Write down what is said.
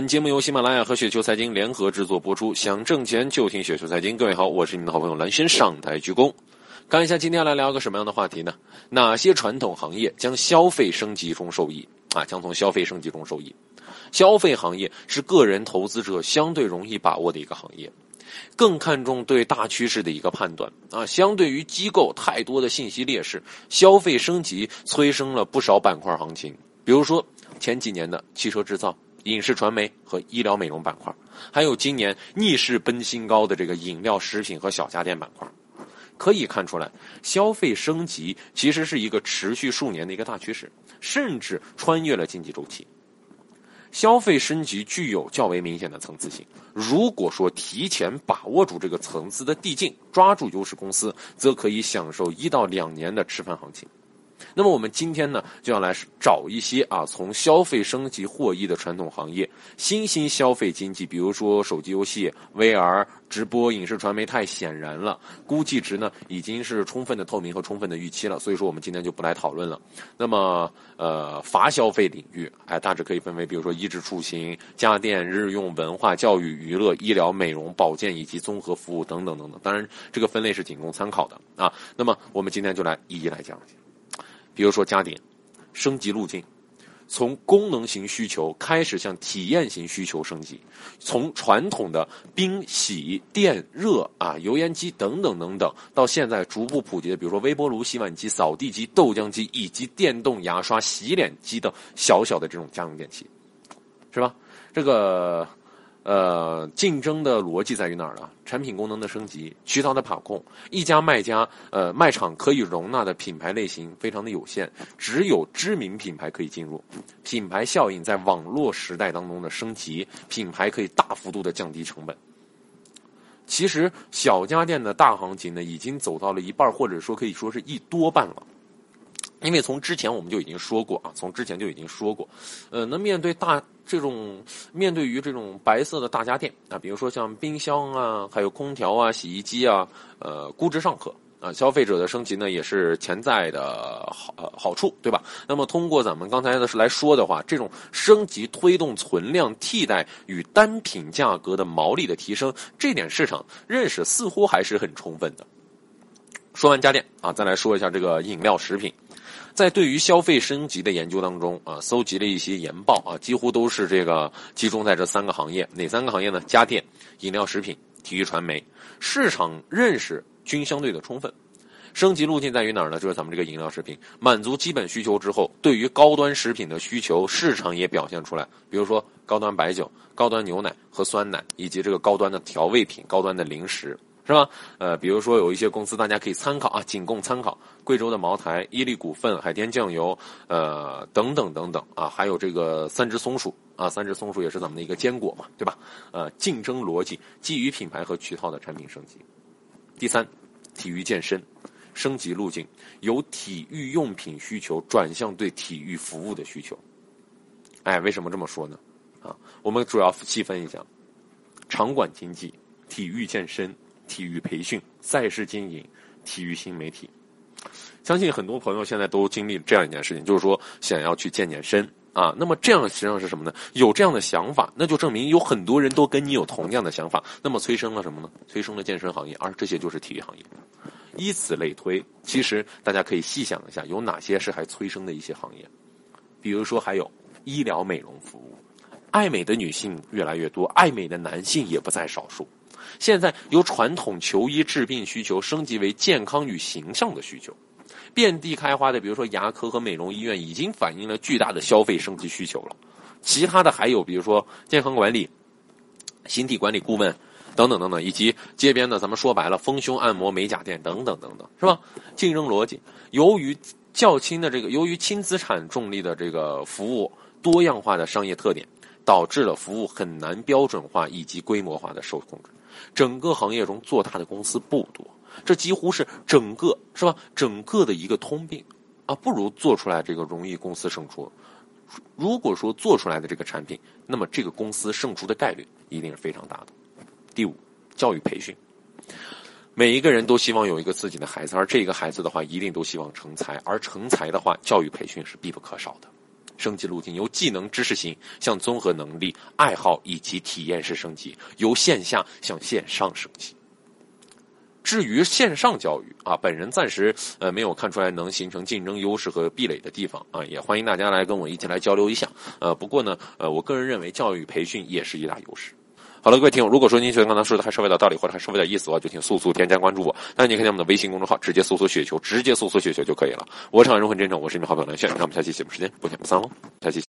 本节目由喜马拉雅和雪球财经联合制作播出。想挣钱就听雪球财经。各位好，我是你们的好朋友蓝轩，上台鞠躬。看一下今天来聊个什么样的话题呢？哪些传统行业将消费升级中受益啊？将从消费升级中受益。消费行业是个人投资者相对容易把握的一个行业，更看重对大趋势的一个判断啊。相对于机构太多的信息劣势，消费升级催生了不少板块行情。比如说前几年的汽车制造。影视传媒和医疗美容板块，还有今年逆势奔新高的这个饮料、食品和小家电板块，可以看出来，消费升级其实是一个持续数年的一个大趋势，甚至穿越了经济周期。消费升级具有较为明显的层次性，如果说提前把握住这个层次的递进，抓住优势公司，则可以享受一到两年的吃饭行情。那么我们今天呢，就要来找一些啊，从消费升级获益的传统行业，新兴消费经济，比如说手机游戏、VR、直播、影视传媒，太显然了，估计值呢已经是充分的透明和充分的预期了，所以说我们今天就不来讨论了。那么呃，乏消费领域，哎，大致可以分为，比如说衣食住行、家电、日用、文化、教育、娱乐、医疗、美容、保健以及综合服务等等等等。当然，这个分类是仅供参考的啊。那么我们今天就来一一来讲讲。比如说家电升级路径，从功能型需求开始向体验型需求升级，从传统的冰洗电热啊油烟机等等等等，到现在逐步普及的，比如说微波炉、洗碗机、扫地机、豆浆机以及电动牙刷、洗脸机的小小的这种家用电器，是吧？这个。呃，竞争的逻辑在于哪儿呢？产品功能的升级，渠道的把控，一家卖家呃卖场可以容纳的品牌类型非常的有限，只有知名品牌可以进入。品牌效应在网络时代当中的升级，品牌可以大幅度的降低成本。其实小家电的大行情呢，已经走到了一半，或者说可以说是一多半了。因为从之前我们就已经说过啊，从之前就已经说过，呃，那面对大这种面对于这种白色的大家电啊，比如说像冰箱啊，还有空调啊、洗衣机啊，呃，估值尚可啊，消费者的升级呢也是潜在的好好处，对吧？那么通过咱们刚才的是来说的话，这种升级推动存量替代与单品价格的毛利的提升，这点市场认识似乎还是很充分的。说完家电啊，再来说一下这个饮料食品。在对于消费升级的研究当中啊，搜集了一些研报啊，几乎都是这个集中在这三个行业，哪三个行业呢？家电、饮料食品、体育传媒，市场认识均相对的充分。升级路径在于哪儿呢？就是咱们这个饮料食品，满足基本需求之后，对于高端食品的需求，市场也表现出来。比如说高端白酒、高端牛奶和酸奶，以及这个高端的调味品、高端的零食。是吧？呃，比如说有一些公司，大家可以参考啊，仅供参考。贵州的茅台、伊利股份、海天酱油，呃，等等等等啊，还有这个三只松鼠啊，三只松鼠也是咱们的一个坚果嘛，对吧？呃，竞争逻辑基于品牌和渠道的产品升级。第三，体育健身升级路径由体育用品需求转向对体育服务的需求。哎，为什么这么说呢？啊，我们主要细分一下：场馆经济、体育健身。体育培训、赛事经营、体育新媒体，相信很多朋友现在都经历这样一件事情，就是说想要去健健身啊。那么这样实际上是什么呢？有这样的想法，那就证明有很多人都跟你有同样的想法，那么催生了什么呢？催生了健身行业，而这些就是体育行业。以此类推，其实大家可以细想一下，有哪些是还催生的一些行业？比如说还有医疗美容服务，爱美的女性越来越多，爱美的男性也不在少数。现在由传统求医治病需求升级为健康与形象的需求，遍地开花的，比如说牙科和美容医院已经反映了巨大的消费升级需求了。其他的还有，比如说健康管理、形体管理顾问等等等等，以及街边的咱们说白了丰胸按摩美甲店等等等等，是吧？竞争逻辑，由于较轻的这个，由于轻资产重力的这个服务多样化的商业特点，导致了服务很难标准化以及规模化的受控制。整个行业中做大的公司不多，这几乎是整个是吧？整个的一个通病啊，不如做出来这个容易公司胜出。如果说做出来的这个产品，那么这个公司胜出的概率一定是非常大的。第五，教育培训，每一个人都希望有一个自己的孩子，而这个孩子的话，一定都希望成才，而成才的话，教育培训是必不可少的。升级路径由技能知识型向综合能力、爱好以及体验式升级，由线下向线上升级。至于线上教育啊，本人暂时呃没有看出来能形成竞争优势和壁垒的地方啊，也欢迎大家来跟我一起来交流一下。呃，不过呢，呃，我个人认为教育培训也是一大优势。好了，各位听友，如果说您觉得刚才说的还稍微有点道理，或者还稍微有点意思的话，就请速速添加关注我。那你可以在我们的微信公众号直接搜索“雪球”，直接搜索“雪球”就可以了。我是很人很真诚，我是你们好朋友蓝炫，那我们下期节目时间不见不散喽，下期。